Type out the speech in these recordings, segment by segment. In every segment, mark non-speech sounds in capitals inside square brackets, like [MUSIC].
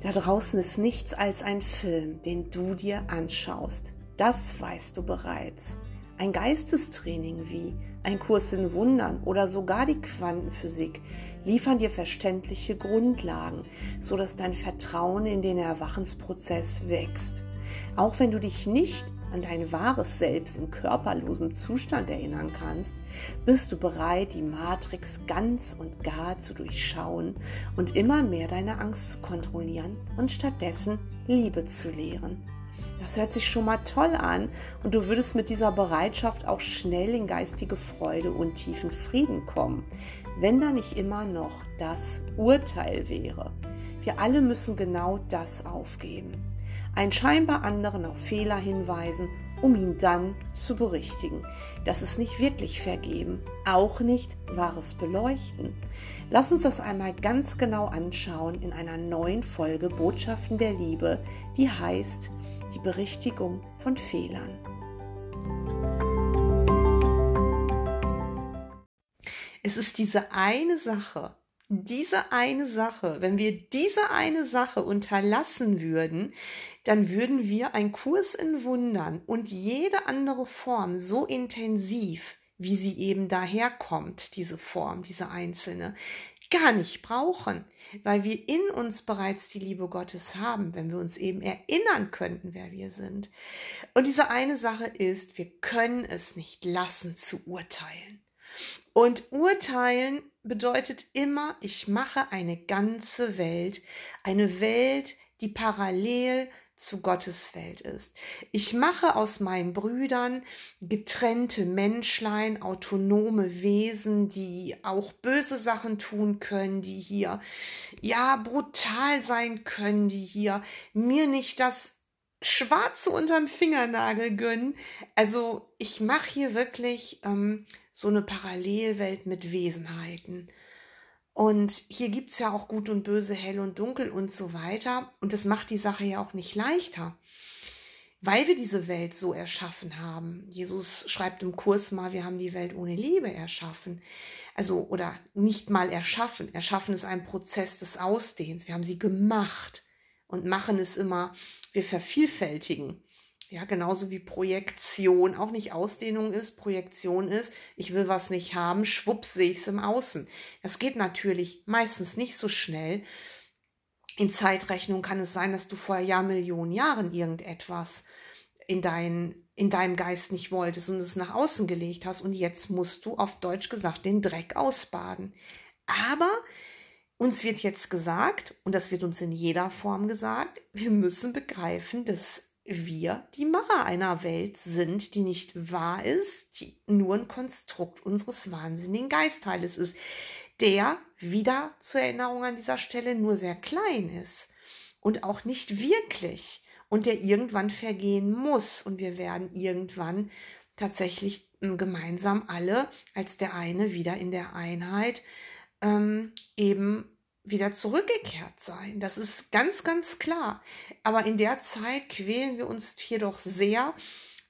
Da draußen ist nichts als ein Film, den du dir anschaust. Das weißt du bereits. Ein Geistestraining wie ein Kurs in Wundern oder sogar die Quantenphysik liefern dir verständliche Grundlagen, sodass dein Vertrauen in den Erwachensprozess wächst. Auch wenn du dich nicht an dein wahres Selbst in körperlosem Zustand erinnern kannst, bist du bereit, die Matrix ganz und gar zu durchschauen und immer mehr deine Angst zu kontrollieren und stattdessen Liebe zu lehren. Das hört sich schon mal toll an und du würdest mit dieser Bereitschaft auch schnell in geistige Freude und tiefen Frieden kommen, wenn da nicht immer noch das Urteil wäre. Wir alle müssen genau das aufgeben einen scheinbar anderen auf Fehler hinweisen, um ihn dann zu berichtigen. Das ist nicht wirklich vergeben, auch nicht wahres Beleuchten. Lass uns das einmal ganz genau anschauen in einer neuen Folge Botschaften der Liebe, die heißt die Berichtigung von Fehlern. Es ist diese eine Sache, diese eine Sache, wenn wir diese eine Sache unterlassen würden, dann würden wir einen Kurs in Wundern und jede andere Form so intensiv, wie sie eben daherkommt, diese Form, diese einzelne, gar nicht brauchen, weil wir in uns bereits die Liebe Gottes haben, wenn wir uns eben erinnern könnten, wer wir sind. Und diese eine Sache ist, wir können es nicht lassen zu urteilen. Und urteilen bedeutet immer, ich mache eine ganze Welt, eine Welt, die parallel zu Gottes Welt ist. Ich mache aus meinen Brüdern getrennte Menschlein, autonome Wesen, die auch böse Sachen tun können, die hier ja brutal sein können, die hier mir nicht das Schwarze unterm Fingernagel gönnen. Also ich mache hier wirklich ähm, so eine Parallelwelt mit Wesenheiten. Und hier gibt es ja auch Gut und Böse, Hell und Dunkel und so weiter. Und das macht die Sache ja auch nicht leichter, weil wir diese Welt so erschaffen haben. Jesus schreibt im Kurs mal, wir haben die Welt ohne Liebe erschaffen. Also, oder nicht mal erschaffen. Erschaffen ist ein Prozess des Ausdehns. Wir haben sie gemacht und machen es immer, wir vervielfältigen. Ja, genauso wie Projektion auch nicht Ausdehnung ist, Projektion ist, ich will was nicht haben, schwupps sehe ich es im Außen. Das geht natürlich meistens nicht so schnell. In Zeitrechnung kann es sein, dass du vor Jahrmillionen Jahren irgendetwas in, dein, in deinem Geist nicht wolltest und es nach außen gelegt hast und jetzt musst du auf Deutsch gesagt den Dreck ausbaden. Aber uns wird jetzt gesagt, und das wird uns in jeder Form gesagt, wir müssen begreifen, dass wir die Macher einer Welt sind, die nicht wahr ist, die nur ein Konstrukt unseres wahnsinnigen Geistteiles ist, der wieder zur Erinnerung an dieser Stelle nur sehr klein ist und auch nicht wirklich und der irgendwann vergehen muss. Und wir werden irgendwann tatsächlich hm, gemeinsam alle als der eine wieder in der Einheit ähm, eben wieder zurückgekehrt sein. Das ist ganz, ganz klar. Aber in der Zeit quälen wir uns hier doch sehr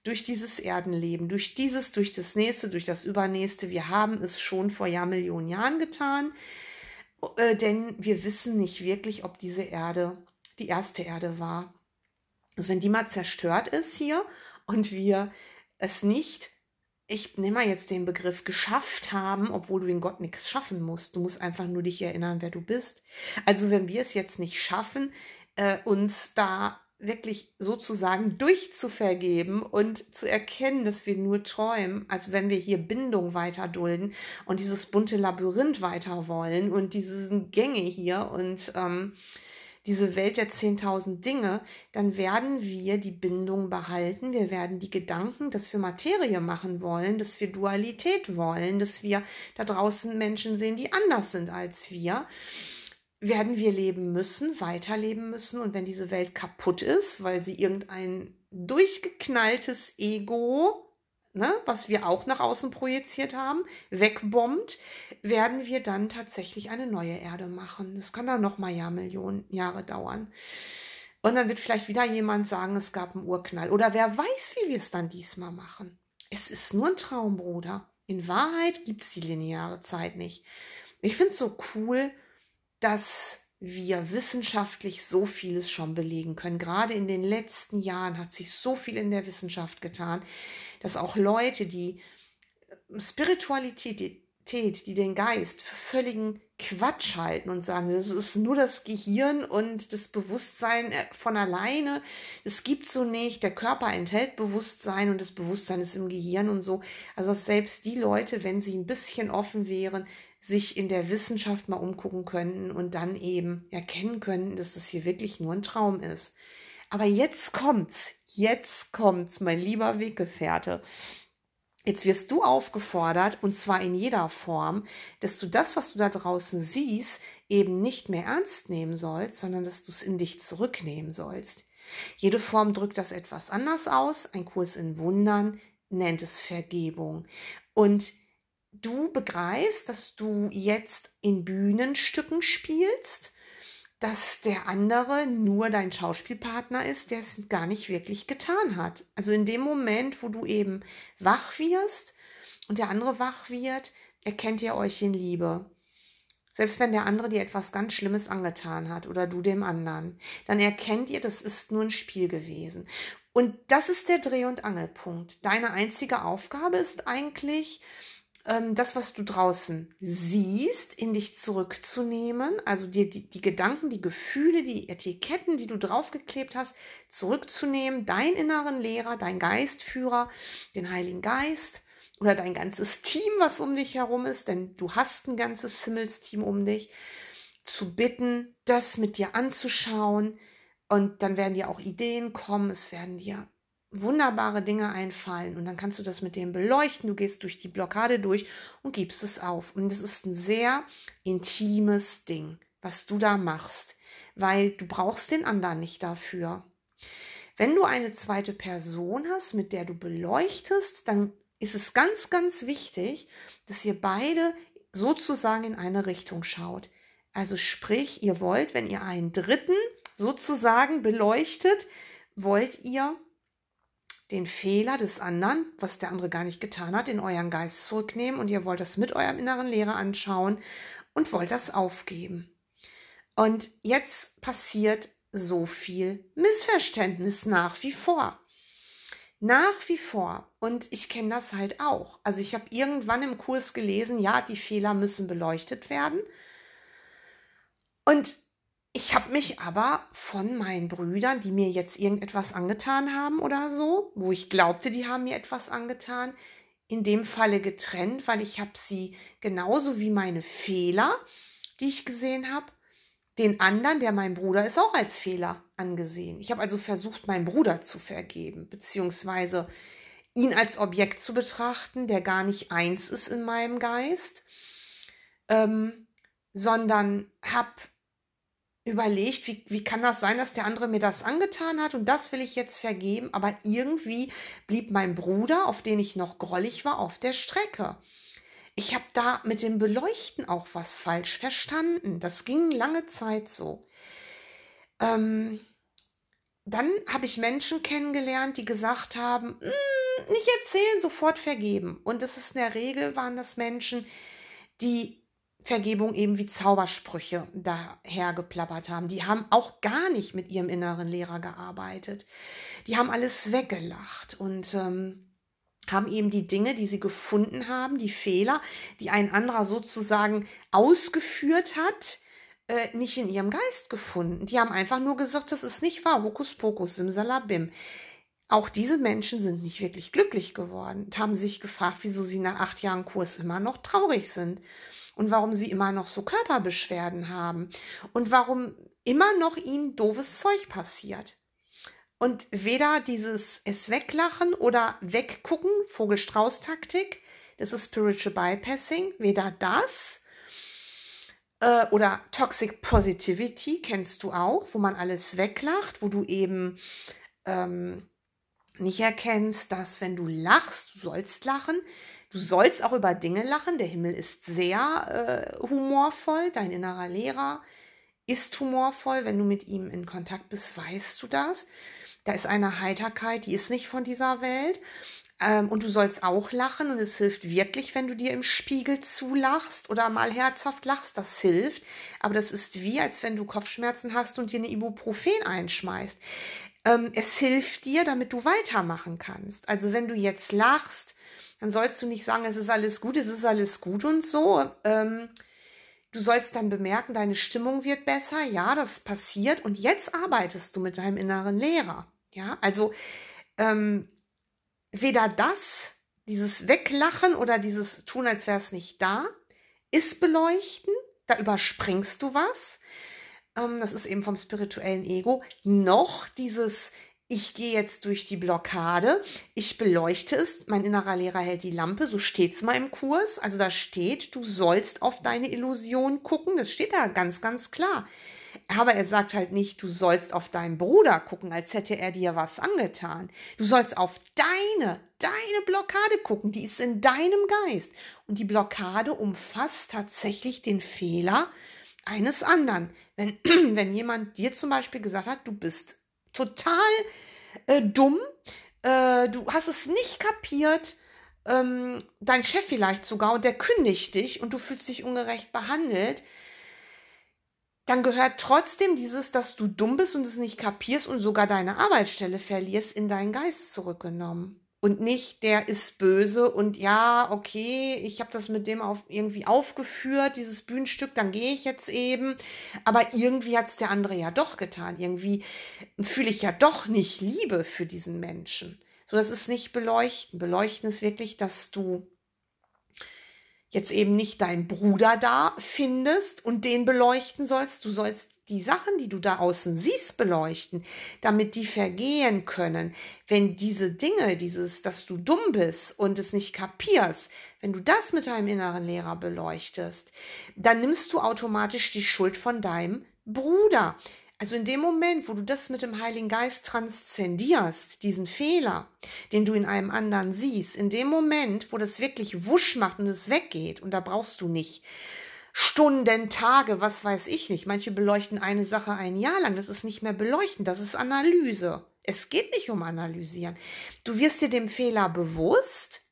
durch dieses Erdenleben, durch dieses, durch das nächste, durch das übernächste. Wir haben es schon vor Jahrmillionen Jahren getan, äh, denn wir wissen nicht wirklich, ob diese Erde die erste Erde war. Also wenn die mal zerstört ist hier und wir es nicht ich nehme mal jetzt den Begriff geschafft haben, obwohl du in Gott nichts schaffen musst. Du musst einfach nur dich erinnern, wer du bist. Also wenn wir es jetzt nicht schaffen, äh, uns da wirklich sozusagen durchzuvergeben und zu erkennen, dass wir nur träumen, also wenn wir hier Bindung weiter dulden und dieses bunte Labyrinth weiter wollen und diese Gänge hier und ähm, diese Welt der 10.000 Dinge, dann werden wir die Bindung behalten. Wir werden die Gedanken, dass wir Materie machen wollen, dass wir Dualität wollen, dass wir da draußen Menschen sehen, die anders sind als wir werden wir leben müssen, weiterleben müssen. Und wenn diese Welt kaputt ist, weil sie irgendein durchgeknalltes Ego ne, was wir auch nach außen projiziert haben, wegbombt, werden wir dann tatsächlich eine neue Erde machen. Das kann dann noch mal ja Millionen Jahre dauern. Und dann wird vielleicht wieder jemand sagen, es gab einen Urknall. Oder wer weiß, wie wir es dann diesmal machen. Es ist nur ein Traum, Bruder. In Wahrheit gibt es die lineare Zeit nicht. Ich finde es so cool, dass wir wissenschaftlich so vieles schon belegen können. Gerade in den letzten Jahren hat sich so viel in der Wissenschaft getan, dass auch Leute, die Spiritualität, die den Geist für völligen Quatsch halten und sagen, das ist nur das Gehirn und das Bewusstsein äh, von alleine. Es gibt so nicht. Der Körper enthält Bewusstsein und das Bewusstsein ist im Gehirn und so. Also selbst die Leute, wenn sie ein bisschen offen wären, sich in der Wissenschaft mal umgucken könnten und dann eben erkennen könnten, dass das hier wirklich nur ein Traum ist. Aber jetzt kommt's, jetzt kommt's, mein lieber Weggefährte. Jetzt wirst du aufgefordert, und zwar in jeder Form, dass du das, was du da draußen siehst, eben nicht mehr ernst nehmen sollst, sondern dass du es in dich zurücknehmen sollst. Jede Form drückt das etwas anders aus. Ein Kurs in Wundern nennt es Vergebung. Und du begreifst, dass du jetzt in Bühnenstücken spielst dass der andere nur dein Schauspielpartner ist, der es gar nicht wirklich getan hat. Also in dem Moment, wo du eben wach wirst und der andere wach wird, erkennt ihr euch in Liebe. Selbst wenn der andere dir etwas ganz Schlimmes angetan hat oder du dem anderen, dann erkennt ihr, das ist nur ein Spiel gewesen. Und das ist der Dreh- und Angelpunkt. Deine einzige Aufgabe ist eigentlich, das, was du draußen siehst, in dich zurückzunehmen, also dir die, die Gedanken, die Gefühle, die Etiketten, die du draufgeklebt hast, zurückzunehmen, deinen inneren Lehrer, dein Geistführer, den Heiligen Geist oder dein ganzes Team, was um dich herum ist, denn du hast ein ganzes Himmelsteam um dich, zu bitten, das mit dir anzuschauen. Und dann werden dir auch Ideen kommen, es werden dir wunderbare Dinge einfallen und dann kannst du das mit dem beleuchten. Du gehst durch die Blockade durch und gibst es auf. Und es ist ein sehr intimes Ding, was du da machst, weil du brauchst den anderen nicht dafür. Wenn du eine zweite Person hast, mit der du beleuchtest, dann ist es ganz, ganz wichtig, dass ihr beide sozusagen in eine Richtung schaut. Also sprich, ihr wollt, wenn ihr einen Dritten sozusagen beleuchtet, wollt ihr den Fehler des anderen, was der andere gar nicht getan hat, in euren Geist zurücknehmen und ihr wollt das mit eurem inneren Lehrer anschauen und wollt das aufgeben. Und jetzt passiert so viel Missverständnis nach wie vor. Nach wie vor. Und ich kenne das halt auch. Also ich habe irgendwann im Kurs gelesen, ja, die Fehler müssen beleuchtet werden. Und ich habe mich aber von meinen Brüdern, die mir jetzt irgendetwas angetan haben oder so, wo ich glaubte, die haben mir etwas angetan, in dem Falle getrennt, weil ich habe sie genauso wie meine Fehler, die ich gesehen habe, den anderen, der mein Bruder ist, auch als Fehler angesehen. Ich habe also versucht, meinen Bruder zu vergeben, beziehungsweise ihn als Objekt zu betrachten, der gar nicht eins ist in meinem Geist, ähm, sondern habe überlegt, wie, wie kann das sein, dass der andere mir das angetan hat und das will ich jetzt vergeben, aber irgendwie blieb mein Bruder, auf den ich noch grollig war, auf der Strecke. Ich habe da mit dem Beleuchten auch was falsch verstanden. Das ging lange Zeit so. Ähm, dann habe ich Menschen kennengelernt, die gesagt haben, mm, nicht erzählen, sofort vergeben. Und das ist in der Regel, waren das Menschen, die Vergebung eben wie Zaubersprüche daher geplappert haben. Die haben auch gar nicht mit ihrem inneren Lehrer gearbeitet. Die haben alles weggelacht und ähm, haben eben die Dinge, die sie gefunden haben, die Fehler, die ein anderer sozusagen ausgeführt hat, äh, nicht in ihrem Geist gefunden. Die haben einfach nur gesagt, das ist nicht wahr, Hokuspokus, Simsalabim. Auch diese Menschen sind nicht wirklich glücklich geworden und haben sich gefragt, wieso sie nach acht Jahren Kurs immer noch traurig sind und warum sie immer noch so Körperbeschwerden haben und warum immer noch ihnen doofes Zeug passiert. Und weder dieses es weglachen oder weggucken, Vogelstrauß-Taktik, das ist Spiritual Bypassing, weder das äh, oder Toxic Positivity kennst du auch, wo man alles weglacht, wo du eben ähm, nicht erkennst, dass wenn du lachst, du sollst lachen, Du sollst auch über Dinge lachen. Der Himmel ist sehr äh, humorvoll. Dein innerer Lehrer ist humorvoll. Wenn du mit ihm in Kontakt bist, weißt du das. Da ist eine Heiterkeit, die ist nicht von dieser Welt. Ähm, und du sollst auch lachen und es hilft wirklich, wenn du dir im Spiegel zulachst oder mal herzhaft lachst. Das hilft. Aber das ist wie, als wenn du Kopfschmerzen hast und dir eine Ibuprofen einschmeißt. Ähm, es hilft dir, damit du weitermachen kannst. Also wenn du jetzt lachst, dann sollst du nicht sagen, es ist alles gut, es ist alles gut und so. Ähm, du sollst dann bemerken, deine Stimmung wird besser. Ja, das passiert. Und jetzt arbeitest du mit deinem inneren Lehrer. Ja, also ähm, weder das, dieses Weglachen oder dieses Tun, als wäre es nicht da, ist beleuchten. Da überspringst du was. Ähm, das ist eben vom spirituellen Ego. Noch dieses ich gehe jetzt durch die Blockade, ich beleuchte es, mein innerer Lehrer hält die Lampe, so steht es mal im Kurs. Also da steht, du sollst auf deine Illusion gucken, das steht da ganz, ganz klar. Aber er sagt halt nicht, du sollst auf deinen Bruder gucken, als hätte er dir was angetan. Du sollst auf deine, deine Blockade gucken, die ist in deinem Geist. Und die Blockade umfasst tatsächlich den Fehler eines anderen. Wenn, [CLEARS THROAT] wenn jemand dir zum Beispiel gesagt hat, du bist total äh, dumm, äh, du hast es nicht kapiert, ähm, dein Chef vielleicht sogar und der kündigt dich und du fühlst dich ungerecht behandelt, dann gehört trotzdem dieses, dass du dumm bist und es nicht kapierst und sogar deine Arbeitsstelle verlierst, in deinen Geist zurückgenommen. Und nicht, der ist böse und ja, okay, ich habe das mit dem auf, irgendwie aufgeführt, dieses Bühnenstück, dann gehe ich jetzt eben. Aber irgendwie hat es der andere ja doch getan. Irgendwie fühle ich ja doch nicht Liebe für diesen Menschen. So, das ist nicht beleuchten. Beleuchten ist wirklich, dass du jetzt eben nicht deinen Bruder da findest und den beleuchten sollst. Du sollst die Sachen, die du da außen siehst, beleuchten, damit die vergehen können. Wenn diese Dinge, dieses, dass du dumm bist und es nicht kapierst, wenn du das mit deinem inneren Lehrer beleuchtest, dann nimmst du automatisch die Schuld von deinem Bruder. Also in dem Moment, wo du das mit dem Heiligen Geist transzendierst, diesen Fehler, den du in einem anderen siehst, in dem Moment, wo das wirklich wusch macht und es weggeht, und da brauchst du nicht Stunden, Tage, was weiß ich nicht. Manche beleuchten eine Sache ein Jahr lang. Das ist nicht mehr beleuchten, das ist Analyse. Es geht nicht um Analysieren. Du wirst dir dem Fehler bewusst.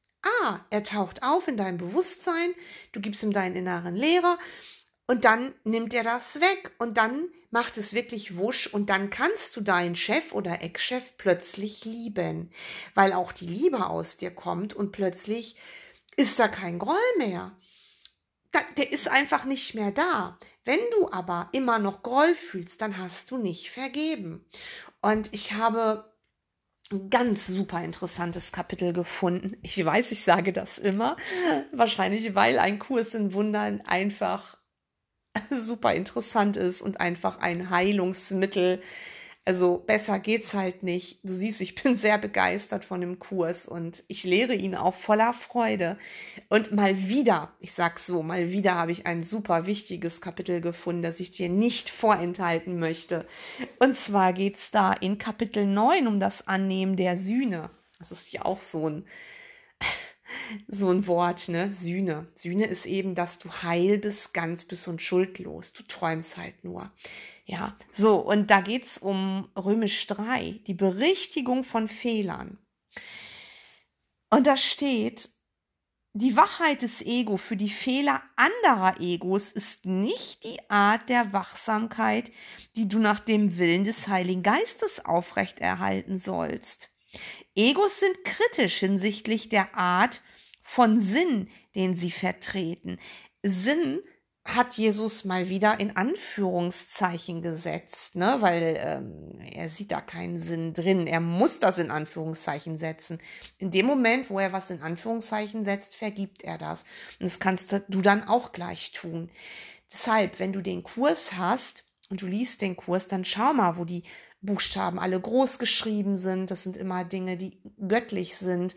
Ah, er taucht auf in deinem Bewusstsein. Du gibst ihm deinen inneren Lehrer und dann nimmt er das weg und dann macht es wirklich wusch und dann kannst du deinen Chef oder Ex-Chef plötzlich lieben, weil auch die Liebe aus dir kommt und plötzlich ist da kein Groll mehr. Der ist einfach nicht mehr da. Wenn du aber immer noch Groll fühlst, dann hast du nicht vergeben. Und ich habe ein ganz super interessantes Kapitel gefunden. Ich weiß, ich sage das immer, wahrscheinlich weil ein Kurs in Wundern einfach [LAUGHS] super interessant ist und einfach ein Heilungsmittel. Also besser geht's halt nicht. Du siehst, ich bin [LAUGHS] sehr begeistert von dem Kurs und ich lehre ihn auch voller Freude. Und mal wieder, ich sag's so, mal wieder habe ich ein super wichtiges Kapitel gefunden, das ich dir nicht vorenthalten möchte. Und zwar geht's da in Kapitel 9 um das Annehmen der Sühne. Das ist ja auch so ein [LAUGHS] so ein Wort, ne? Sühne. Sühne ist eben, dass du heil bist, ganz bist und schuldlos. Du träumst halt nur. Ja, so, und da geht es um Römisch 3, die Berichtigung von Fehlern. Und da steht, die Wachheit des Ego für die Fehler anderer Egos ist nicht die Art der Wachsamkeit, die du nach dem Willen des Heiligen Geistes aufrechterhalten sollst. Egos sind kritisch hinsichtlich der Art von Sinn, den sie vertreten. Sinn hat Jesus mal wieder in Anführungszeichen gesetzt, ne? weil ähm, er sieht da keinen Sinn drin. Er muss das in Anführungszeichen setzen. In dem Moment, wo er was in Anführungszeichen setzt, vergibt er das. Und das kannst du dann auch gleich tun. Deshalb, wenn du den Kurs hast und du liest den Kurs, dann schau mal, wo die Buchstaben alle groß geschrieben sind. Das sind immer Dinge, die göttlich sind.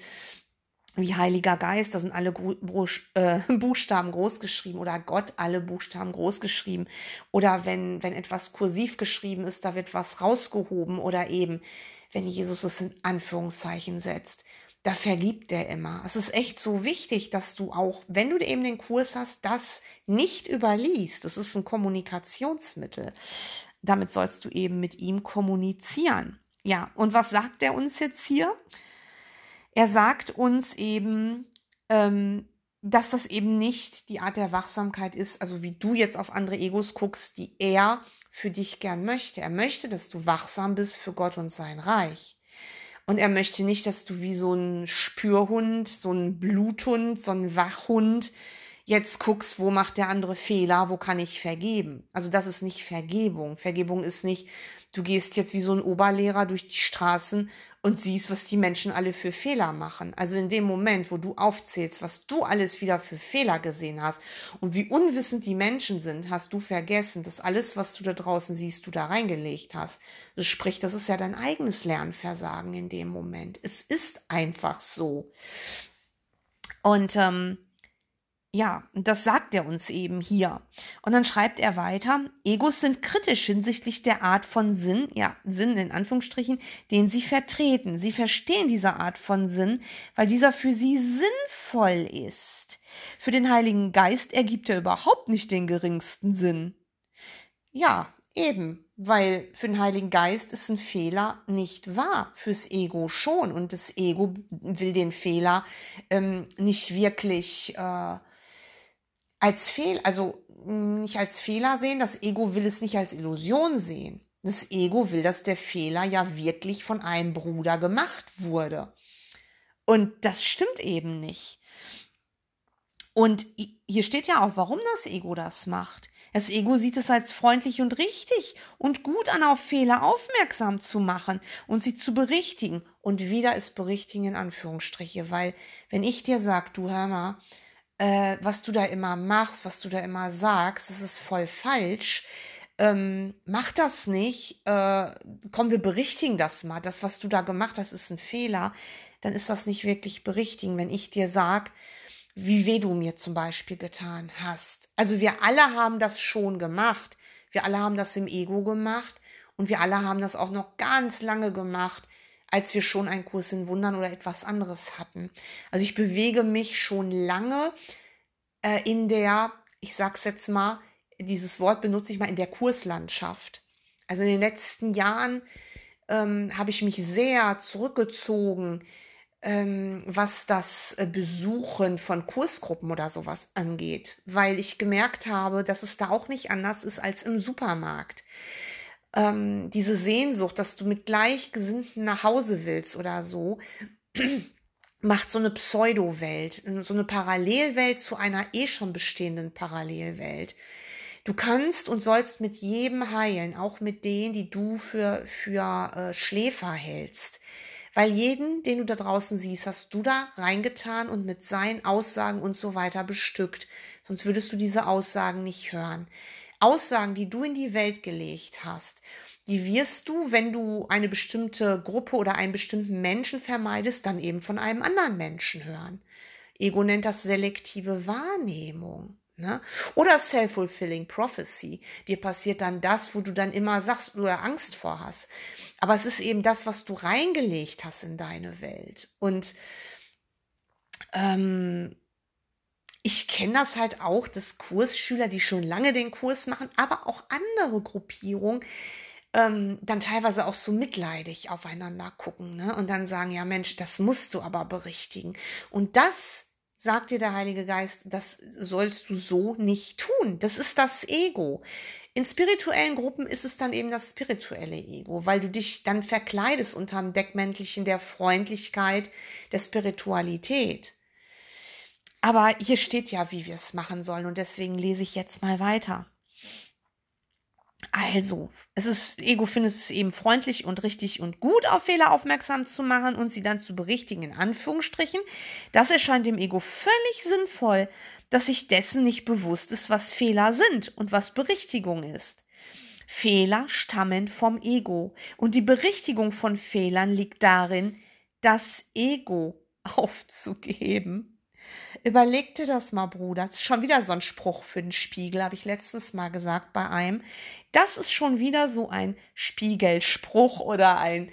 Wie Heiliger Geist, da sind alle äh, [LAUGHS] Buchstaben groß geschrieben oder Gott alle Buchstaben groß geschrieben. Oder wenn, wenn etwas kursiv geschrieben ist, da wird was rausgehoben oder eben, wenn Jesus es in Anführungszeichen setzt da vergibt er immer. Es ist echt so wichtig, dass du auch, wenn du eben den Kurs hast, das nicht überliest. Das ist ein Kommunikationsmittel damit sollst du eben mit ihm kommunizieren. Ja, und was sagt er uns jetzt hier? Er sagt uns eben, ähm, dass das eben nicht die Art der Wachsamkeit ist, also wie du jetzt auf andere Egos guckst, die er für dich gern möchte. Er möchte, dass du wachsam bist für Gott und sein Reich. Und er möchte nicht, dass du wie so ein Spürhund, so ein Bluthund, so ein Wachhund jetzt guckst, wo macht der andere Fehler, wo kann ich vergeben. Also das ist nicht Vergebung. Vergebung ist nicht, du gehst jetzt wie so ein Oberlehrer durch die Straßen und siehst, was die Menschen alle für Fehler machen. Also in dem Moment, wo du aufzählst, was du alles wieder für Fehler gesehen hast und wie unwissend die Menschen sind, hast du vergessen, dass alles, was du da draußen siehst, du da reingelegt hast. Das spricht, das ist ja dein eigenes Lernversagen in dem Moment. Es ist einfach so. Und ähm, ja, das sagt er uns eben hier. Und dann schreibt er weiter, Egos sind kritisch hinsichtlich der Art von Sinn, ja, Sinn in Anführungsstrichen, den sie vertreten. Sie verstehen diese Art von Sinn, weil dieser für sie sinnvoll ist. Für den Heiligen Geist ergibt er überhaupt nicht den geringsten Sinn. Ja, eben, weil für den Heiligen Geist ist ein Fehler nicht wahr, fürs Ego schon. Und das Ego will den Fehler ähm, nicht wirklich. Äh, als Fehl, also nicht als Fehler sehen. Das Ego will es nicht als Illusion sehen. Das Ego will, dass der Fehler ja wirklich von einem Bruder gemacht wurde. Und das stimmt eben nicht. Und hier steht ja auch, warum das Ego das macht. Das Ego sieht es als freundlich und richtig und gut an, auf Fehler aufmerksam zu machen und sie zu berichtigen. Und wieder ist berichtigen in Anführungsstriche, weil wenn ich dir sage, du hör mal, äh, was du da immer machst, was du da immer sagst, das ist voll falsch. Ähm, mach das nicht. Äh, komm, wir berichtigen das mal. Das, was du da gemacht hast, ist ein Fehler. Dann ist das nicht wirklich berichtigen, wenn ich dir sag, wie weh du mir zum Beispiel getan hast. Also wir alle haben das schon gemacht. Wir alle haben das im Ego gemacht und wir alle haben das auch noch ganz lange gemacht als wir schon einen Kurs in Wundern oder etwas anderes hatten. Also ich bewege mich schon lange äh, in der, ich sag's jetzt mal, dieses Wort benutze ich mal in der Kurslandschaft. Also in den letzten Jahren ähm, habe ich mich sehr zurückgezogen, ähm, was das äh, Besuchen von Kursgruppen oder sowas angeht, weil ich gemerkt habe, dass es da auch nicht anders ist als im Supermarkt ähm, diese Sehnsucht, dass du mit Gleichgesinnten nach Hause willst oder so, [CLEARS THROAT] macht so eine Pseudo-Welt, so eine Parallelwelt zu einer eh schon bestehenden Parallelwelt. Du kannst und sollst mit jedem heilen, auch mit denen, die du für, für äh, Schläfer hältst. Weil jeden, den du da draußen siehst, hast du da reingetan und mit seinen Aussagen und so weiter bestückt. Sonst würdest du diese Aussagen nicht hören. Aussagen, die du in die Welt gelegt hast, die wirst du, wenn du eine bestimmte Gruppe oder einen bestimmten Menschen vermeidest, dann eben von einem anderen Menschen hören. Ego nennt das selektive Wahrnehmung. Ne? Oder self-fulfilling prophecy. Dir passiert dann das, wo du dann immer sagst, oder Angst vor hast. Aber es ist eben das, was du reingelegt hast in deine Welt. Und ähm, ich kenne das halt auch, dass Kursschüler, die schon lange den Kurs machen, aber auch andere Gruppierungen, ähm, dann teilweise auch so mitleidig aufeinander gucken ne? und dann sagen, ja Mensch, das musst du aber berichtigen. Und das sagt dir der Heilige Geist, das sollst du so nicht tun. Das ist das Ego. In spirituellen Gruppen ist es dann eben das spirituelle Ego, weil du dich dann verkleidest unterm Deckmäntelchen der Freundlichkeit, der Spiritualität. Aber hier steht ja, wie wir es machen sollen und deswegen lese ich jetzt mal weiter. Also, es ist, Ego findet es eben freundlich und richtig und gut, auf Fehler aufmerksam zu machen und sie dann zu berichtigen, in Anführungsstrichen. Das erscheint dem Ego völlig sinnvoll, dass sich dessen nicht bewusst ist, was Fehler sind und was Berichtigung ist. Fehler stammen vom Ego und die Berichtigung von Fehlern liegt darin, das Ego aufzugeben Überleg dir das mal, Bruder. Das ist schon wieder so ein Spruch für den Spiegel, habe ich letztens mal gesagt bei einem. Das ist schon wieder so ein Spiegelspruch oder ein,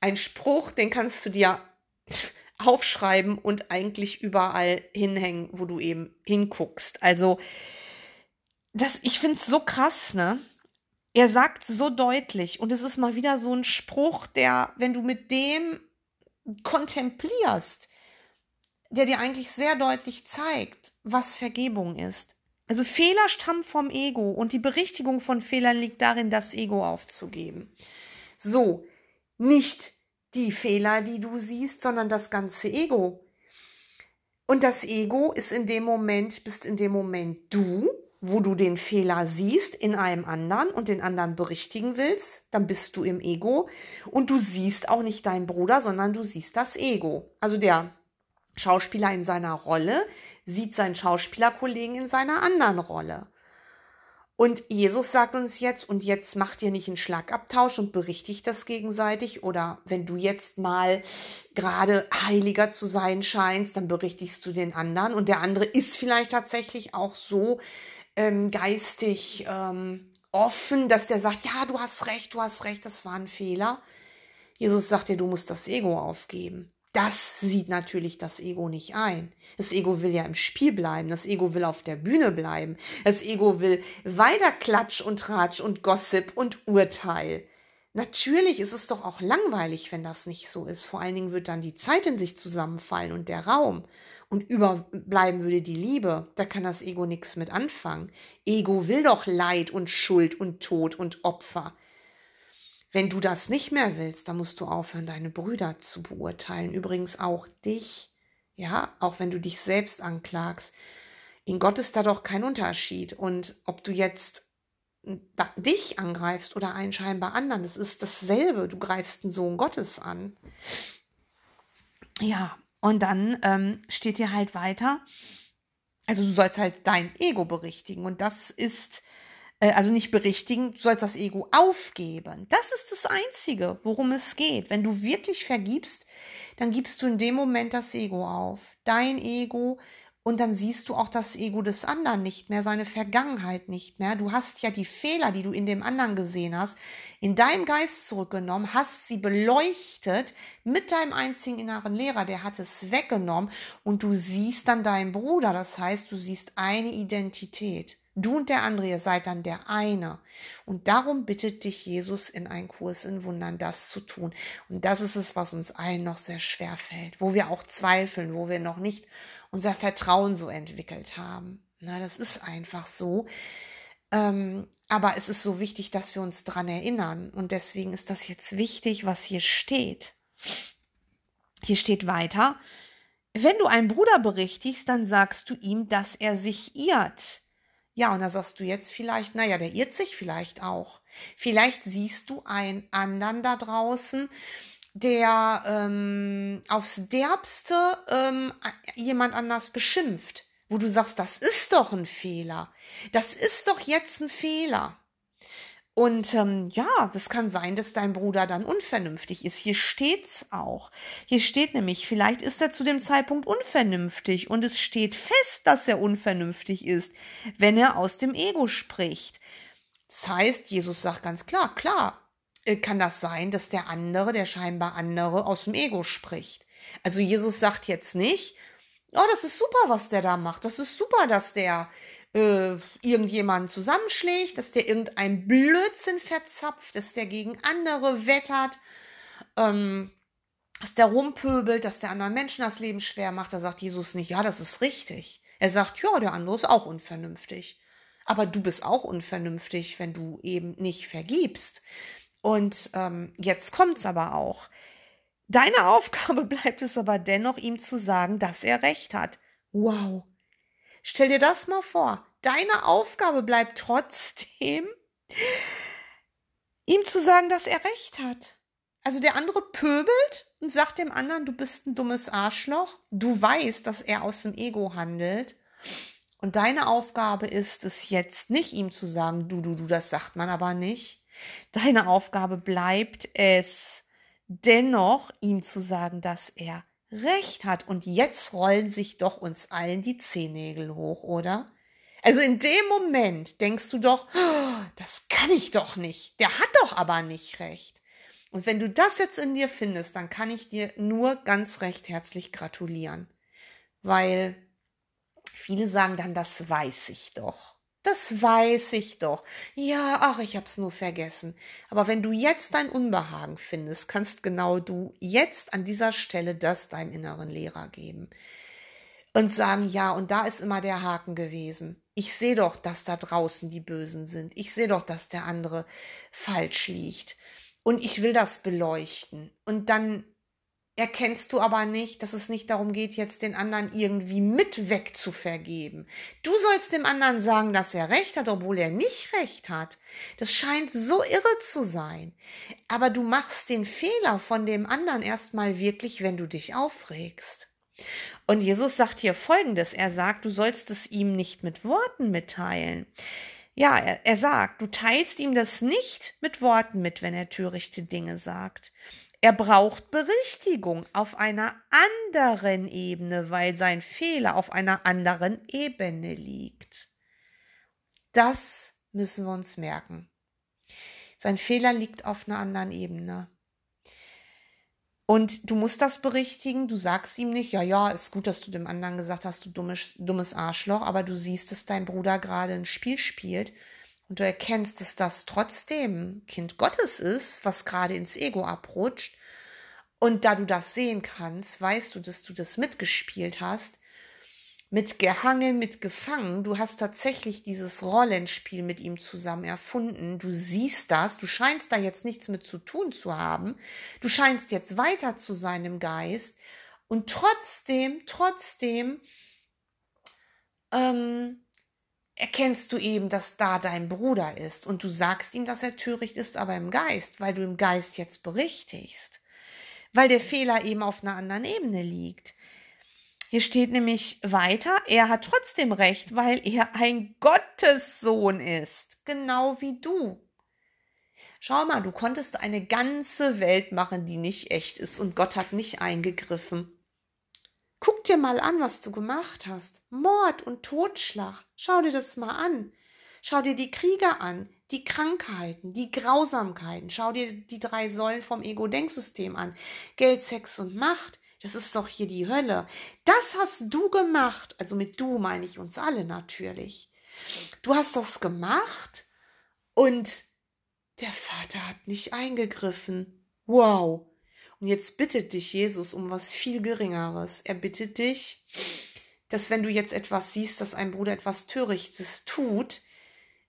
ein Spruch, den kannst du dir [LAUGHS] aufschreiben und eigentlich überall hinhängen, wo du eben hinguckst. Also, das, ich finde es so krass, ne? Er sagt so deutlich, und es ist mal wieder so ein Spruch, der, wenn du mit dem kontemplierst, der dir eigentlich sehr deutlich zeigt, was Vergebung ist. Also Fehler stammen vom Ego und die Berichtigung von Fehlern liegt darin, das Ego aufzugeben. So, nicht die Fehler, die du siehst, sondern das ganze Ego. Und das Ego ist in dem Moment, bist in dem Moment du, wo du den Fehler siehst in einem anderen und den anderen berichtigen willst, dann bist du im Ego und du siehst auch nicht deinen Bruder, sondern du siehst das Ego. Also der Schauspieler in seiner Rolle sieht seinen Schauspielerkollegen in seiner anderen Rolle. Und Jesus sagt uns jetzt, und jetzt macht ihr nicht einen Schlagabtausch und berichtigt das gegenseitig. Oder wenn du jetzt mal gerade heiliger zu sein scheinst, dann berichtigst du den anderen. Und der andere ist vielleicht tatsächlich auch so ähm, geistig ähm, offen, dass der sagt, ja, du hast recht, du hast recht, das war ein Fehler. Jesus sagt dir, du musst das Ego aufgeben. Das sieht natürlich das Ego nicht ein. Das Ego will ja im Spiel bleiben. Das Ego will auf der Bühne bleiben. Das Ego will weiter Klatsch und Tratsch und Gossip und Urteil. Natürlich ist es doch auch langweilig, wenn das nicht so ist. Vor allen Dingen wird dann die Zeit in sich zusammenfallen und der Raum. Und überbleiben würde die Liebe. Da kann das Ego nichts mit anfangen. Ego will doch Leid und Schuld und Tod und Opfer. Wenn du das nicht mehr willst, dann musst du aufhören, deine Brüder zu beurteilen. Übrigens auch dich. Ja, auch wenn du dich selbst anklagst. In Gott ist da doch kein Unterschied. Und ob du jetzt dich angreifst oder einen scheinbar anderen, das ist dasselbe. Du greifst den Sohn Gottes an. Ja, und dann ähm, steht dir halt weiter. Also du sollst halt dein Ego berichtigen. Und das ist also nicht berichtigen, du sollst das Ego aufgeben. Das ist das Einzige, worum es geht. Wenn du wirklich vergibst, dann gibst du in dem Moment das Ego auf. Dein Ego und dann siehst du auch das Ego des anderen nicht mehr, seine Vergangenheit nicht mehr. Du hast ja die Fehler, die du in dem anderen gesehen hast, in deinem Geist zurückgenommen, hast sie beleuchtet mit deinem einzigen inneren Lehrer, der hat es weggenommen und du siehst dann deinen Bruder. Das heißt, du siehst eine Identität. Du und der andere, ihr seid dann der eine. Und darum bittet dich Jesus in einen Kurs in Wundern, das zu tun. Und das ist es, was uns allen noch sehr schwer fällt, wo wir auch zweifeln, wo wir noch nicht unser Vertrauen so entwickelt haben. Na, das ist einfach so. Ähm, aber es ist so wichtig, dass wir uns dran erinnern. Und deswegen ist das jetzt wichtig, was hier steht. Hier steht weiter. Wenn du einen Bruder berichtigst, dann sagst du ihm, dass er sich irrt. Ja, und da sagst du jetzt vielleicht, naja, der irrt sich vielleicht auch. Vielleicht siehst du einen anderen da draußen, der ähm, aufs Derbste ähm, jemand anders beschimpft, wo du sagst, das ist doch ein Fehler. Das ist doch jetzt ein Fehler. Und ähm, ja, das kann sein, dass dein Bruder dann unvernünftig ist. Hier steht's auch. Hier steht nämlich, vielleicht ist er zu dem Zeitpunkt unvernünftig und es steht fest, dass er unvernünftig ist, wenn er aus dem Ego spricht. Das heißt, Jesus sagt ganz klar, klar, äh, kann das sein, dass der andere, der scheinbar andere, aus dem Ego spricht. Also Jesus sagt jetzt nicht, oh, das ist super, was der da macht. Das ist super, dass der äh, irgendjemanden zusammenschlägt, dass der irgendein Blödsinn verzapft, dass der gegen andere wettert, ähm, dass der rumpöbelt, dass der anderen Menschen das Leben schwer macht. Da sagt Jesus nicht, ja, das ist richtig. Er sagt, ja, der andere ist auch unvernünftig. Aber du bist auch unvernünftig, wenn du eben nicht vergibst. Und ähm, jetzt kommt's aber auch. Deine [LAUGHS] Aufgabe bleibt es aber dennoch, ihm zu sagen, dass er recht hat. Wow, Stell dir das mal vor. Deine Aufgabe bleibt trotzdem, ihm zu sagen, dass er recht hat. Also der andere pöbelt und sagt dem anderen, du bist ein dummes Arschloch. Du weißt, dass er aus dem Ego handelt. Und deine Aufgabe ist es jetzt nicht ihm zu sagen, du, du, du, das sagt man aber nicht. Deine Aufgabe bleibt es dennoch, ihm zu sagen, dass er recht hat. Und jetzt rollen sich doch uns allen die Zehennägel hoch, oder? Also in dem Moment denkst du doch, oh, das kann ich doch nicht. Der hat doch aber nicht recht. Und wenn du das jetzt in dir findest, dann kann ich dir nur ganz recht herzlich gratulieren. Weil viele sagen dann, das weiß ich doch. Das weiß ich doch. Ja, ach, ich hab's nur vergessen. Aber wenn du jetzt dein Unbehagen findest, kannst genau du jetzt an dieser Stelle das deinem inneren Lehrer geben. Und sagen, ja, und da ist immer der Haken gewesen. Ich sehe doch, dass da draußen die Bösen sind. Ich sehe doch, dass der andere falsch liegt. Und ich will das beleuchten. Und dann erkennst du aber nicht, dass es nicht darum geht, jetzt den anderen irgendwie mit wegzuvergeben. Du sollst dem anderen sagen, dass er recht hat, obwohl er nicht recht hat. Das scheint so irre zu sein. Aber du machst den Fehler von dem anderen erstmal wirklich, wenn du dich aufregst. Und Jesus sagt hier Folgendes. Er sagt, du sollst es ihm nicht mit Worten mitteilen. Ja, er, er sagt, du teilst ihm das nicht mit Worten mit, wenn er törichte Dinge sagt. Er braucht Berichtigung auf einer anderen Ebene, weil sein Fehler auf einer anderen Ebene liegt. Das müssen wir uns merken. Sein Fehler liegt auf einer anderen Ebene. Und du musst das berichtigen. Du sagst ihm nicht, ja, ja, ist gut, dass du dem anderen gesagt hast, du dummes, dummes Arschloch, aber du siehst, dass dein Bruder gerade ein Spiel spielt und du erkennst, dass das trotzdem Kind Gottes ist, was gerade ins Ego abrutscht. Und da du das sehen kannst, weißt du, dass du das mitgespielt hast, mit gehangen, mit gefangen. Du hast tatsächlich dieses Rollenspiel mit ihm zusammen erfunden. Du siehst das, du scheinst da jetzt nichts mit zu tun zu haben. Du scheinst jetzt weiter zu sein im Geist. Und trotzdem, trotzdem, ähm, erkennst du eben, dass da dein Bruder ist und du sagst ihm, dass er töricht ist, aber im Geist, weil du im Geist jetzt berichtigst, weil der Fehler eben auf einer anderen Ebene liegt. Hier steht nämlich weiter, er hat trotzdem recht, weil er ein Gottessohn ist, genau wie du. Schau mal, du konntest eine ganze Welt machen, die nicht echt ist und Gott hat nicht eingegriffen. Guck dir mal an, was du gemacht hast. Mord und Totschlag. Schau dir das mal an. Schau dir die Kriege an, die Krankheiten, die Grausamkeiten. Schau dir die drei Säulen vom Ego-Denksystem an. Geld, Sex und Macht. Das ist doch hier die Hölle. Das hast du gemacht. Also mit du meine ich uns alle natürlich. Du hast das gemacht und der Vater hat nicht eingegriffen. Wow. Und jetzt bittet dich Jesus um was viel Geringeres. Er bittet dich, dass wenn du jetzt etwas siehst, dass ein Bruder etwas Törichtes tut,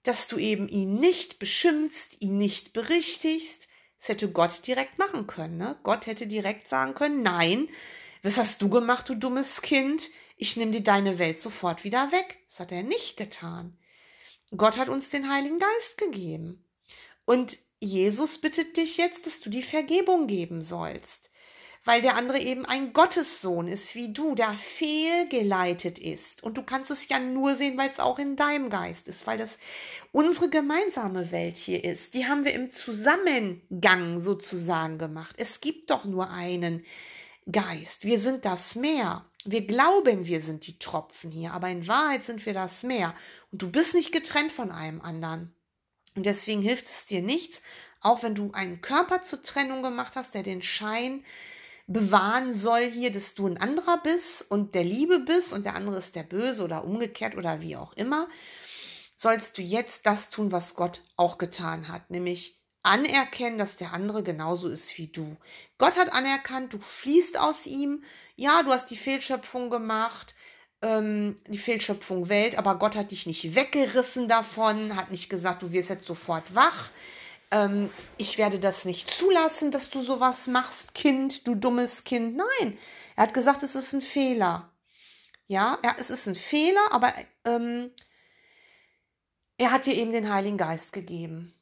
dass du eben ihn nicht beschimpfst, ihn nicht berichtigst. Das hätte Gott direkt machen können. Ne? Gott hätte direkt sagen können, nein, was hast du gemacht, du dummes Kind? Ich nehme dir deine Welt sofort wieder weg. Das hat er nicht getan. Gott hat uns den Heiligen Geist gegeben. Und Jesus bittet dich jetzt, dass du die Vergebung geben sollst, weil der andere eben ein Gottessohn ist wie du, der fehlgeleitet ist. Und du kannst es ja nur sehen, weil es auch in deinem Geist ist, weil das unsere gemeinsame Welt hier ist. Die haben wir im Zusammengang sozusagen gemacht. Es gibt doch nur einen Geist. Wir sind das Meer. Wir glauben, wir sind die Tropfen hier, aber in Wahrheit sind wir das Meer. Und du bist nicht getrennt von einem anderen. Und deswegen hilft es dir nichts, auch wenn du einen Körper zur Trennung gemacht hast, der den Schein bewahren soll hier, dass du ein anderer bist und der Liebe bist und der andere ist der Böse oder umgekehrt oder wie auch immer, sollst du jetzt das tun, was Gott auch getan hat, nämlich anerkennen, dass der andere genauso ist wie du. Gott hat anerkannt, du fließt aus ihm. Ja, du hast die Fehlschöpfung gemacht ähm, die Fehlschöpfung Welt, aber Gott hat dich nicht weggerissen davon, hat nicht gesagt, du wirst jetzt sofort wach. Ähm, ich werde das nicht zulassen, dass du sowas machst, Kind, du dummes Kind. Nein, er hat gesagt, es ist ein Fehler. Ja, ja es ist ein Fehler, aber ähm, er hat dir eben den Heiligen Geist gegeben.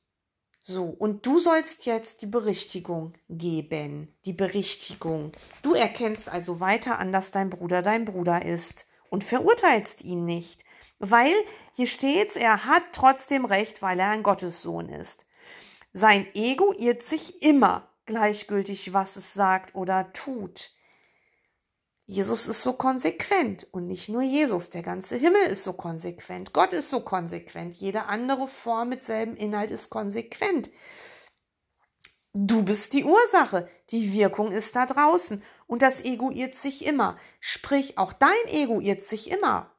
So, und du sollst jetzt die Berichtigung geben. Die Berichtigung. Du erkennst also weiter an, dass dein Bruder dein Bruder ist und verurteilst ihn nicht, weil hier steht's, er hat trotzdem recht, weil er ein Gottessohn ist. Sein Ego irrt sich immer, gleichgültig, was es sagt oder tut. Jesus ist so konsequent und nicht nur Jesus, der ganze Himmel ist so konsequent, Gott ist so konsequent, jede andere Form mit selben Inhalt ist konsequent. Du bist die Ursache, die Wirkung ist da draußen und das Ego irrt sich immer. Sprich, auch dein Ego irrt sich immer.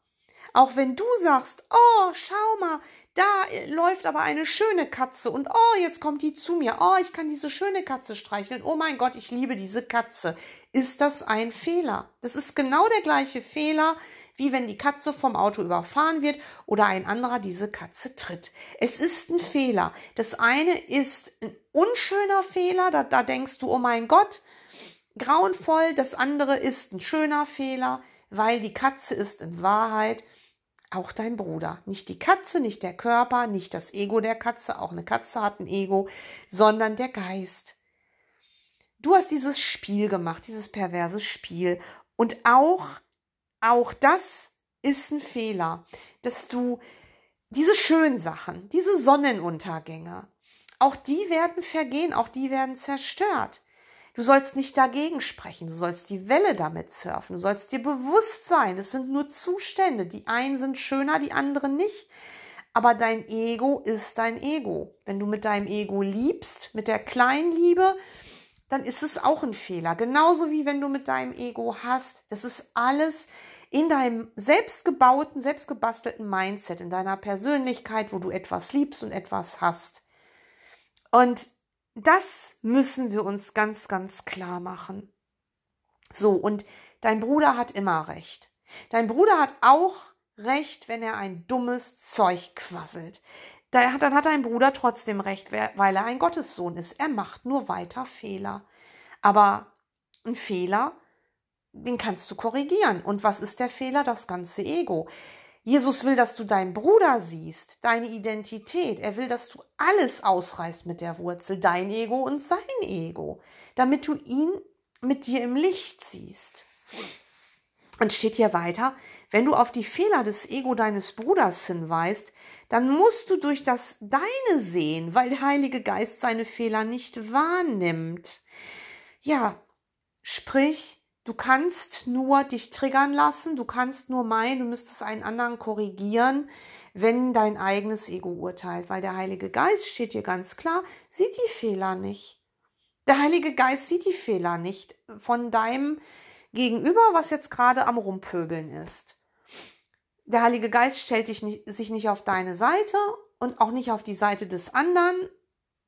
Auch wenn du sagst, oh, schau mal, da äh, läuft aber eine schöne Katze und oh, jetzt kommt die zu mir. Oh, ich kann diese schöne Katze streicheln. Oh mein Gott, ich liebe diese Katze. Ist das ein Fehler? Das ist genau der gleiche Fehler, wie wenn die Katze vom Auto überfahren wird oder ein anderer diese Katze tritt. Es ist ein Fehler. Das eine ist ein unschöner Fehler, da, da denkst du, oh mein Gott, grauenvoll. Das andere ist ein schöner Fehler, weil die Katze ist in Wahrheit auch dein Bruder. Nicht die Katze, nicht der Körper, nicht das Ego der Katze, auch eine Katze hat ein Ego, sondern der Geist. Du hast dieses Spiel gemacht, dieses perverse Spiel. Und auch, auch das ist ein Fehler, dass du diese schönen Sachen, diese Sonnenuntergänge, auch die werden vergehen, auch die werden zerstört. Du sollst nicht dagegen sprechen, du sollst die Welle damit surfen, du sollst dir bewusst sein, es sind nur Zustände, die einen sind schöner, die anderen nicht. Aber dein Ego ist dein Ego. Wenn du mit deinem Ego liebst, mit der kleinen Liebe, dann ist es auch ein Fehler. Genauso wie wenn du mit deinem Ego hast. Das ist alles in deinem selbstgebauten, selbstgebastelten Mindset, in deiner Persönlichkeit, wo du etwas liebst und etwas hast. Und das müssen wir uns ganz, ganz klar machen. So, und dein Bruder hat immer recht. Dein Bruder hat auch recht, wenn er ein dummes Zeug quasselt. Dann hat dein Bruder trotzdem recht, weil er ein Gottessohn ist. Er macht nur weiter Fehler. Aber ein Fehler, den kannst du korrigieren. Und was ist der Fehler? Das ganze Ego. Jesus will, dass du deinen Bruder siehst, deine Identität. Er will, dass du alles ausreißt mit der Wurzel, dein Ego und sein Ego, damit du ihn mit dir im Licht siehst. Und steht hier weiter, wenn du auf die Fehler des Ego deines Bruders hinweist, dann musst du durch das Deine sehen, weil der Heilige Geist seine Fehler nicht wahrnimmt. Ja, sprich, Du kannst nur dich triggern lassen, du kannst nur meinen, du müsstest einen anderen korrigieren, wenn dein eigenes Ego urteilt, weil der Heilige Geist steht dir ganz klar, sieht die Fehler nicht. Der Heilige Geist sieht die Fehler nicht von deinem Gegenüber, was jetzt gerade am Rumpöbeln ist. Der Heilige Geist stellt nicht, sich nicht auf deine Seite und auch nicht auf die Seite des anderen.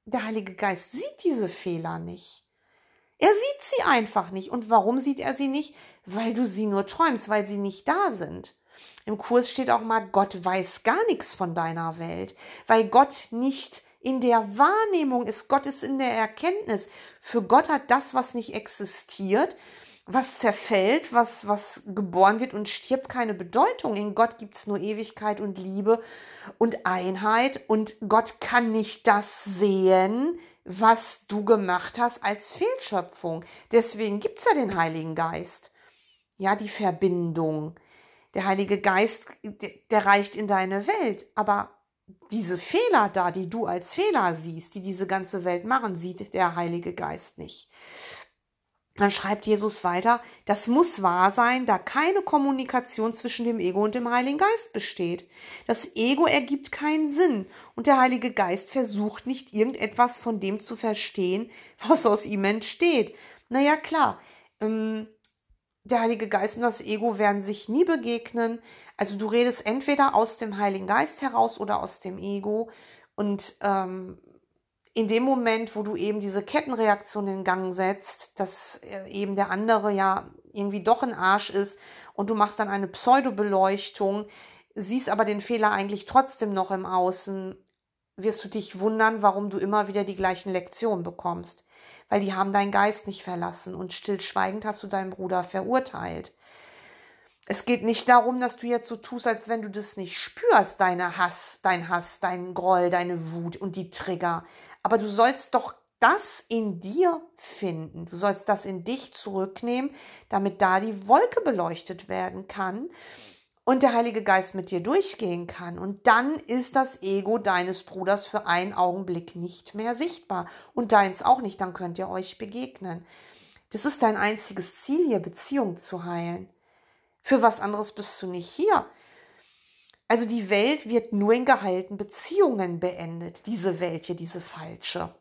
Der Heilige Geist sieht diese Fehler nicht. Er sieht sie einfach nicht. Und warum sieht er sie nicht? Weil du sie nur träumst, weil sie nicht da sind. Im Kurs steht auch mal, Gott weiß gar nichts von deiner Welt, weil Gott nicht in der Wahrnehmung ist, Gott ist in der Erkenntnis. Für Gott hat das, was nicht existiert, was zerfällt, was, was geboren wird und stirbt, keine Bedeutung. In Gott gibt es nur Ewigkeit und Liebe und Einheit und Gott kann nicht das sehen, was du gemacht hast als Fehlschöpfung. Deswegen gibt es ja den Heiligen Geist. Ja, die Verbindung. Der Heilige Geist, der, der reicht in deine Welt. Aber diese Fehler da, die du als Fehler siehst, die diese ganze Welt machen, sieht der Heilige Geist nicht. Dann schreibt Jesus weiter, das muss wahr sein, da keine Kommunikation zwischen dem Ego und dem Heiligen Geist besteht. Das Ego ergibt keinen Sinn und der Heilige Geist versucht nicht irgendetwas von dem zu verstehen, [LAUGHS] was aus ihm entsteht. Naja, klar, ähm, der Heilige Geist und das Ego werden sich nie begegnen. Also du redest entweder aus dem Heiligen Geist heraus oder aus dem Ego und ähm, in dem Moment, wo du eben diese Kettenreaktion in Gang setzt, dass äh, eben der andere ja irgendwie doch ein Arsch ist und du machst dann eine Pseudobeleuchtung, siehst aber den Fehler eigentlich trotzdem noch im Außen, wirst du dich wundern, warum du immer wieder die gleichen Lektionen bekommst. Weil die haben deinen Geist nicht verlassen und stillschweigend hast du deinen Bruder verurteilt. Es geht nicht darum, dass du jetzt so tust, als wenn du das nicht spürst, deine Hass, dein Hass, dein Groll, deine Wut und die Trigger. Aber du sollst doch das in dir finden. Du sollst das in dich zurücknehmen, damit da die Wolke beleuchtet werden kann und der Heilige Geist mit dir durchgehen kann. Und dann ist das Ego deines Bruders für einen Augenblick nicht mehr sichtbar und deins auch nicht. Dann könnt ihr euch begegnen. Das ist dein einziges Ziel hier, Beziehung zu heilen. Für was anderes bist du nicht hier. Also die Welt wird nur in geheilten Beziehungen beendet, diese Welt hier, diese falsche.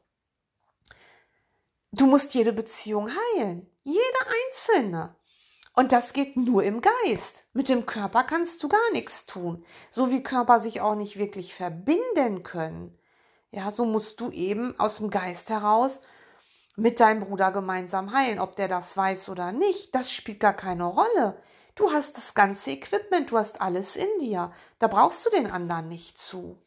Du musst jede Beziehung heilen, jede einzelne. Und das geht nur im Geist. Mit dem Körper kannst du gar nichts tun. So wie Körper sich auch nicht wirklich verbinden können. Ja, so musst du eben aus dem Geist heraus mit deinem Bruder gemeinsam heilen. Ob der das weiß oder nicht, das spielt gar keine Rolle. Du hast das ganze Equipment, du hast alles in dir. Da brauchst du den anderen nicht zu.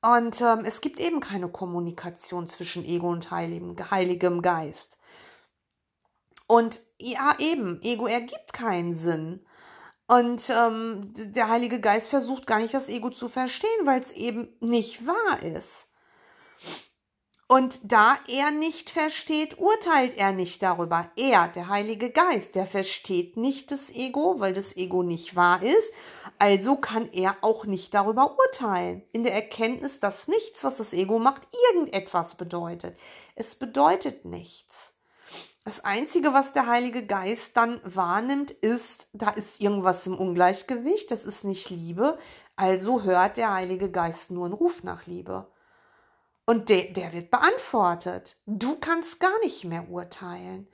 Und ähm, es gibt eben keine Kommunikation zwischen Ego und Heiligem, Heiligem Geist. Und ja, eben, Ego ergibt keinen Sinn. Und ähm, der Heilige Geist versucht gar nicht das Ego zu verstehen, weil es eben nicht wahr ist. Und da er nicht versteht, urteilt er nicht darüber. Er, der Heilige Geist, der versteht nicht das Ego, weil das Ego nicht wahr ist. Also kann er auch nicht darüber urteilen. In der Erkenntnis, dass nichts, was das Ego macht, irgendetwas bedeutet. Es bedeutet nichts. Das Einzige, was der Heilige Geist dann wahrnimmt, ist, da ist irgendwas im Ungleichgewicht, das ist nicht Liebe. Also hört der Heilige Geist nur einen Ruf nach Liebe. Und der, der wird beantwortet. Du kannst gar nicht mehr urteilen.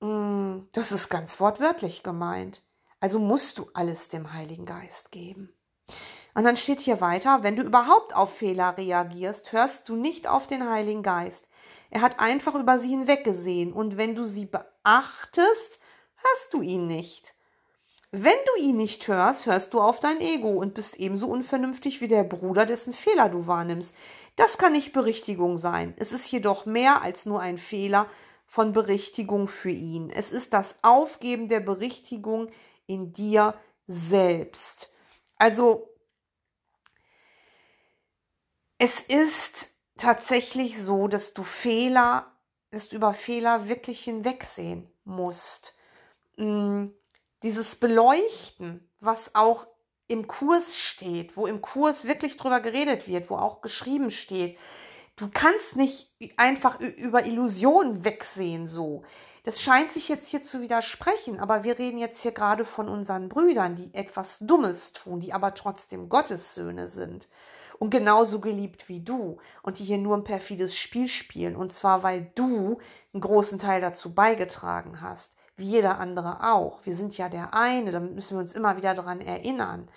Mm, das ist ganz wortwörtlich gemeint. Also musst du alles dem Heiligen Geist geben. Und dann steht hier weiter, wenn du überhaupt auf Fehler reagierst, hörst du nicht auf den Heiligen Geist. Er hat einfach über sie hinweggesehen und wenn du sie beachtest, hörst du ihn nicht. Wenn du ihn nicht hörst, hörst du auf dein Ego und bist ebenso unvernünftig wie der Bruder, dessen Fehler du wahrnimmst. Das kann nicht Berichtigung sein. Es ist jedoch mehr als nur ein Fehler von Berichtigung für ihn. Es ist das Aufgeben der Berichtigung in dir selbst. Also es ist tatsächlich so, dass du Fehler, dass du über Fehler wirklich hinwegsehen musst. Hm, dieses Beleuchten, was auch im Kurs steht, wo im Kurs wirklich drüber geredet wird, wo auch geschrieben steht. Du kannst nicht einfach über Illusionen wegsehen so. Das scheint sich jetzt hier zu widersprechen, aber wir reden jetzt hier gerade von unseren Brüdern, die etwas Dummes tun, die aber trotzdem Gottes Söhne sind und genauso geliebt wie du und die hier nur ein perfides Spiel spielen und zwar weil du einen großen Teil dazu beigetragen hast wie jeder andere auch. Wir sind ja der eine, da müssen wir uns immer wieder daran erinnern.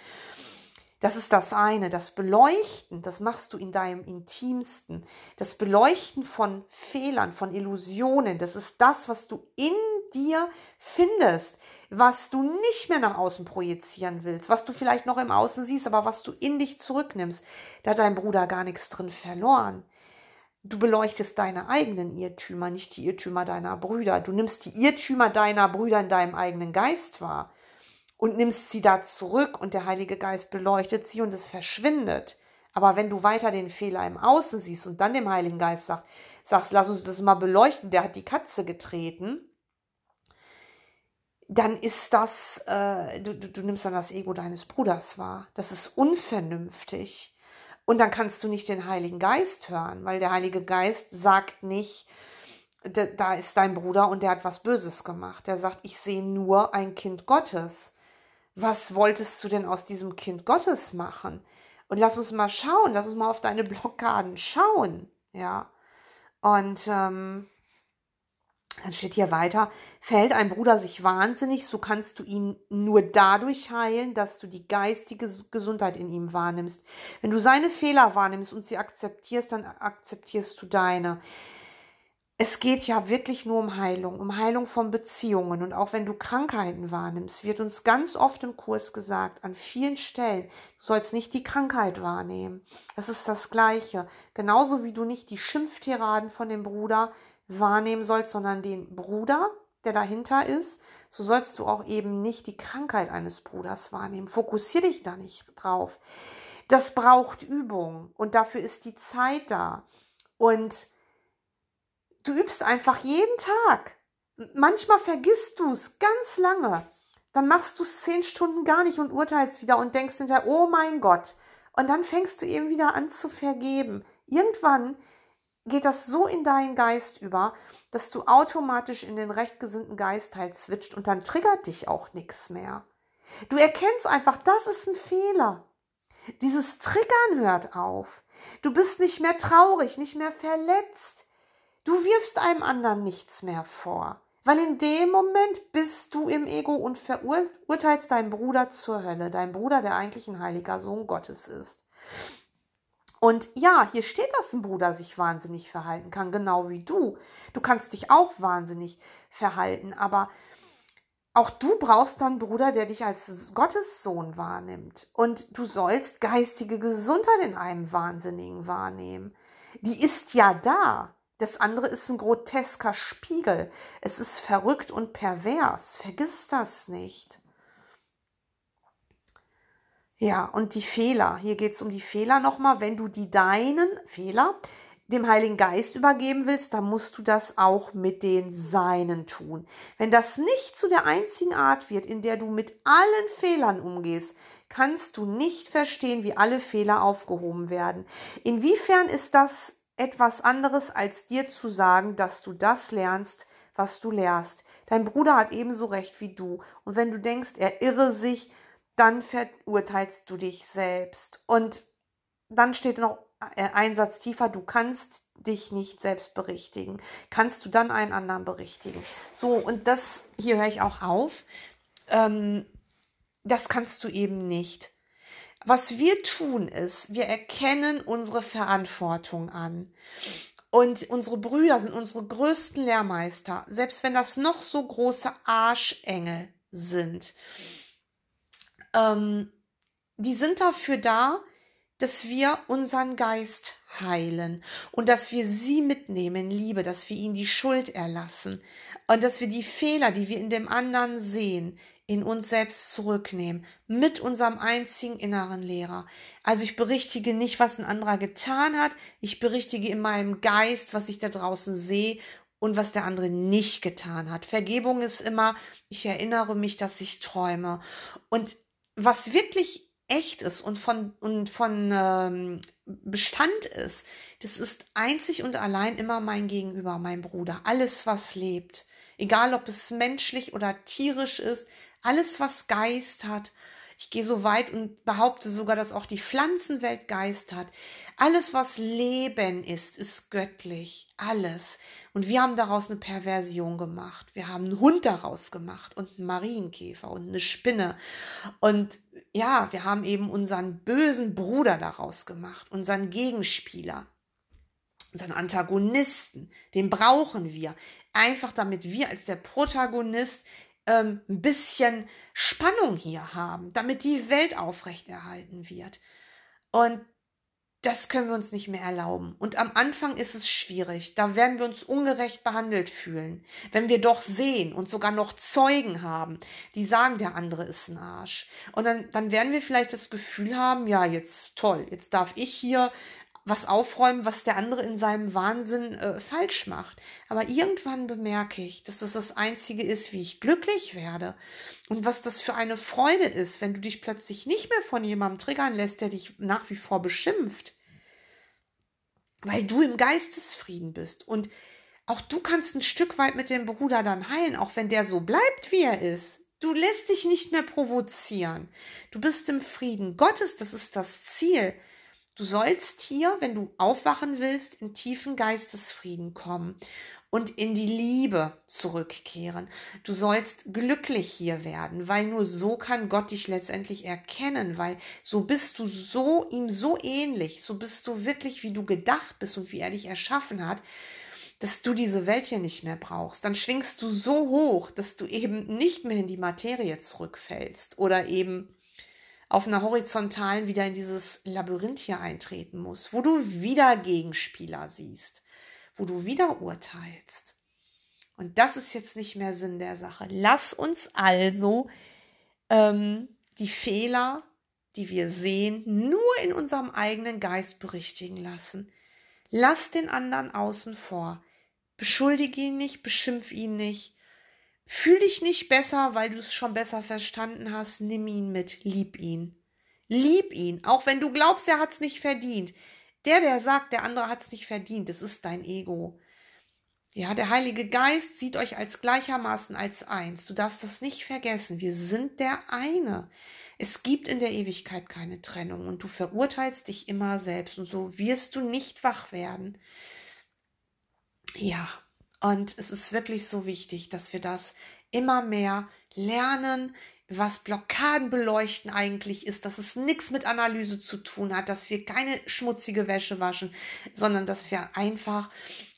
Das ist das eine, das Beleuchten, das machst du in deinem intimsten. Das Beleuchten von Fehlern, von Illusionen, das ist das, was du in dir findest, was du nicht mehr nach außen projizieren willst, was du vielleicht noch im Außen siehst, aber was du in dich zurücknimmst. Da hat dein Bruder gar nichts drin verloren. Du beleuchtest deine eigenen Irrtümer, nicht die Irrtümer deiner Brüder. Du nimmst die Irrtümer deiner Brüder in deinem eigenen Geist wahr und nimmst sie da zurück und der Heilige Geist beleuchtet sie und es verschwindet. Aber wenn du weiter den Fehler im Außen siehst und dann dem Heiligen Geist sag, sagst, lass uns das mal beleuchten, der hat die Katze getreten, dann ist das, äh, du, du, du nimmst dann das Ego deines Bruders wahr. Das ist unvernünftig. Und dann kannst du nicht den Heiligen Geist hören, weil der Heilige Geist sagt nicht, da ist dein Bruder und der hat was Böses gemacht. Der sagt, ich sehe nur ein Kind Gottes. Was wolltest du denn aus diesem Kind Gottes machen? Und lass uns mal schauen, lass uns mal auf deine Blockaden schauen. Ja. Und ähm, dann steht hier weiter, verhält ein Bruder sich wahnsinnig, so kannst du ihn nur dadurch heilen, dass du die geistige Gesundheit in ihm wahrnimmst. Wenn du seine Fehler wahrnimmst und sie akzeptierst, dann akzeptierst du deine. Es geht ja wirklich nur um Heilung, um Heilung von Beziehungen. Und auch wenn du Krankheiten wahrnimmst, wird uns ganz oft im Kurs gesagt, an vielen Stellen, du sollst nicht die Krankheit wahrnehmen. Das ist das Gleiche. Genauso wie du nicht die Schimpftiraden von dem Bruder wahrnehmen sollst, sondern den Bruder, der dahinter ist, so sollst du auch eben nicht die Krankheit eines Bruders wahrnehmen. Fokussiere dich da nicht drauf. Das braucht Übung und dafür ist die Zeit da. Und du übst einfach jeden Tag. Manchmal vergisst du es ganz lange. Dann machst du es zehn Stunden gar nicht und urteilst wieder und denkst hinterher, oh mein Gott. Und dann fängst du eben wieder an zu vergeben. Irgendwann geht das so in deinen Geist über, dass du automatisch in den rechtgesinnten Geist halt switcht und dann triggert dich auch nichts mehr. Du erkennst einfach, das ist ein Fehler. Dieses Triggern hört auf. Du bist nicht mehr traurig, nicht mehr verletzt. Du wirfst einem anderen nichts mehr vor. Weil in dem Moment bist du im Ego und verurteilst deinen Bruder zur Hölle, dein Bruder, der eigentlich ein heiliger Sohn Gottes ist. Und ja, hier steht, dass ein Bruder sich wahnsinnig verhalten kann, genau wie du. Du kannst dich auch wahnsinnig verhalten, aber auch du brauchst dann einen Bruder, der dich als Gottessohn wahrnimmt. Und du sollst geistige Gesundheit in einem Wahnsinnigen wahrnehmen. Die ist ja da. Das andere ist ein grotesker Spiegel. Es ist verrückt und pervers. Vergiss das nicht. Ja, und die Fehler. Hier geht es um die Fehler nochmal. Wenn du die deinen Fehler dem Heiligen Geist übergeben willst, dann musst du das auch mit den Seinen tun. Wenn das nicht zu der einzigen Art wird, in der du mit allen Fehlern umgehst, kannst du nicht verstehen, wie alle Fehler aufgehoben werden. Inwiefern ist das etwas anderes, als dir zu sagen, dass du das lernst, was du lehrst? Dein Bruder hat ebenso recht wie du. Und wenn du denkst, er irre sich, dann verurteilst du dich selbst. Und dann steht noch äh, ein Satz tiefer, du kannst dich nicht selbst berichtigen. Kannst du dann einen anderen berichtigen? So, und das, hier höre ich auch auf. Ähm, das kannst du eben nicht. Was wir tun ist, wir erkennen unsere Verantwortung an. Und unsere Brüder sind unsere größten Lehrmeister, selbst wenn das noch so große Arschengel sind ähm, die sind dafür da, dass wir unseren Geist heilen und dass wir sie mitnehmen, Liebe, dass wir ihnen die Schuld erlassen und dass wir die Fehler, die wir in dem anderen sehen, in uns selbst zurücknehmen, mit unserem einzigen inneren Lehrer. Also ich berichtige nicht, was ein anderer getan hat, ich berichtige in meinem Geist, was ich da draußen sehe und was der andere nicht getan hat. Vergebung ist immer, ich erinnere mich, dass ich träume. Und was wirklich echt ist und von, und von ähm, Bestand ist, das ist einzig und allein immer mein Gegenüber, mein Bruder. Alles, was lebt. Egal, ob es menschlich oder tierisch ist, alles, was Geist hat, ich gehe so weit und behaupte sogar, dass auch die Pflanzenwelt Geist hat. Alles, was Leben ist, ist göttlich. Alles. Und wir haben daraus eine Perversion gemacht. Wir haben einen Hund daraus gemacht und einen Marienkäfer und eine Spinne. Und ja, wir haben eben unseren bösen Bruder daraus gemacht, unseren Gegenspieler unseren Antagonisten, den brauchen wir. Einfach damit wir als der Protagonist ähm, ein bisschen Spannung hier haben, damit die Welt aufrechterhalten wird. Und das können wir uns nicht mehr erlauben. Und am Anfang ist es schwierig. Da werden wir uns ungerecht behandelt fühlen. Wenn wir doch sehen und sogar noch Zeugen haben, die sagen, der andere ist ein Arsch. Und dann, dann werden wir vielleicht das Gefühl haben, ja, jetzt toll, jetzt darf ich hier was aufräumen, was der andere in seinem Wahnsinn äh, falsch macht. Aber irgendwann bemerke ich, dass das das Einzige ist, wie ich glücklich werde. Und was das für eine Freude ist, wenn du dich plötzlich nicht mehr von jemandem triggern lässt, der dich nach wie vor beschimpft. Weil du im Geistesfrieden bist. Und auch du kannst ein Stück weit mit dem Bruder dann heilen, auch wenn der so bleibt, wie er ist. Du lässt dich nicht mehr provozieren. Du bist im Frieden Gottes, das ist das Ziel. Du sollst hier, wenn du aufwachen willst, in tiefen Geistesfrieden kommen und in die Liebe zurückkehren. Du sollst glücklich hier werden, weil nur so kann Gott dich letztendlich erkennen, weil so bist du so ihm so ähnlich, so bist du wirklich, wie du gedacht bist und wie er dich erschaffen hat, dass du diese Welt hier nicht mehr brauchst. Dann schwingst du so hoch, dass du eben nicht mehr in die Materie zurückfällst oder eben auf einer horizontalen wieder in dieses Labyrinth hier eintreten muss, wo du wieder Gegenspieler siehst, wo du wieder urteilst. Und das ist jetzt nicht mehr Sinn der Sache. Lass uns also ähm, die Fehler, die wir sehen, nur in unserem eigenen Geist berichtigen lassen. Lass den anderen außen vor. Beschuldige ihn nicht, beschimpf ihn nicht, Fühl dich nicht besser, weil du es schon besser verstanden hast. Nimm ihn mit, lieb ihn. Lieb ihn, auch wenn du glaubst, er hat es nicht verdient. Der, der sagt, der andere hat es nicht verdient, das ist dein Ego. Ja, der Heilige Geist sieht euch als gleichermaßen als eins. Du darfst das nicht vergessen. Wir sind der eine. Es gibt in der Ewigkeit keine Trennung und du verurteilst dich immer selbst und so wirst du nicht wach werden. Ja, Und es ist wirklich so wichtig, dass wir das immer mehr lernen, was Blockaden beleuchten eigentlich ist, dass es nichts mit Analyse zu tun hat, dass wir keine schmutzige Wäsche waschen, sondern dass wir einfach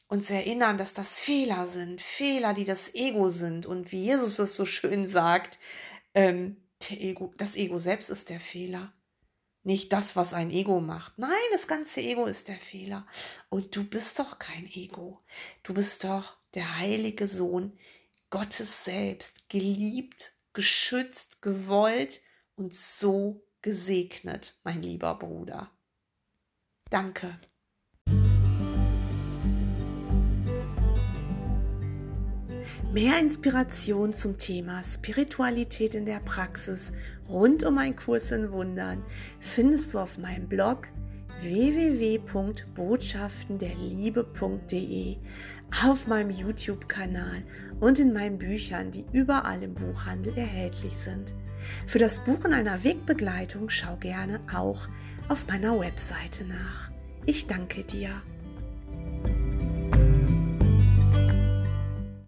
uns erinnern, dass das Fehler sind, Fehler, die das Ego sind. Und wie Jesus es so schön sagt, ähm, Ego, das Ego selbst ist der Fehler. Nicht das, was ein Ego macht. Nein, das ganze Ego ist der Fehler. Und du bist doch kein Ego. Du bist doch der heilige Sohn Gottes selbst, geliebt, geschützt, gewollt und so gesegnet, mein lieber Bruder. Danke. Mehr Inspiration zum Thema Spiritualität in der Praxis rund um einen Kurs in Wundern findest du auf meinem Blog www.botschaftenderliebe.de, auf meinem YouTube-Kanal und in meinen Büchern, die überall im Buchhandel erhältlich sind. Für das Buchen einer Wegbegleitung schau gerne auch auf meiner Webseite nach. Ich danke dir.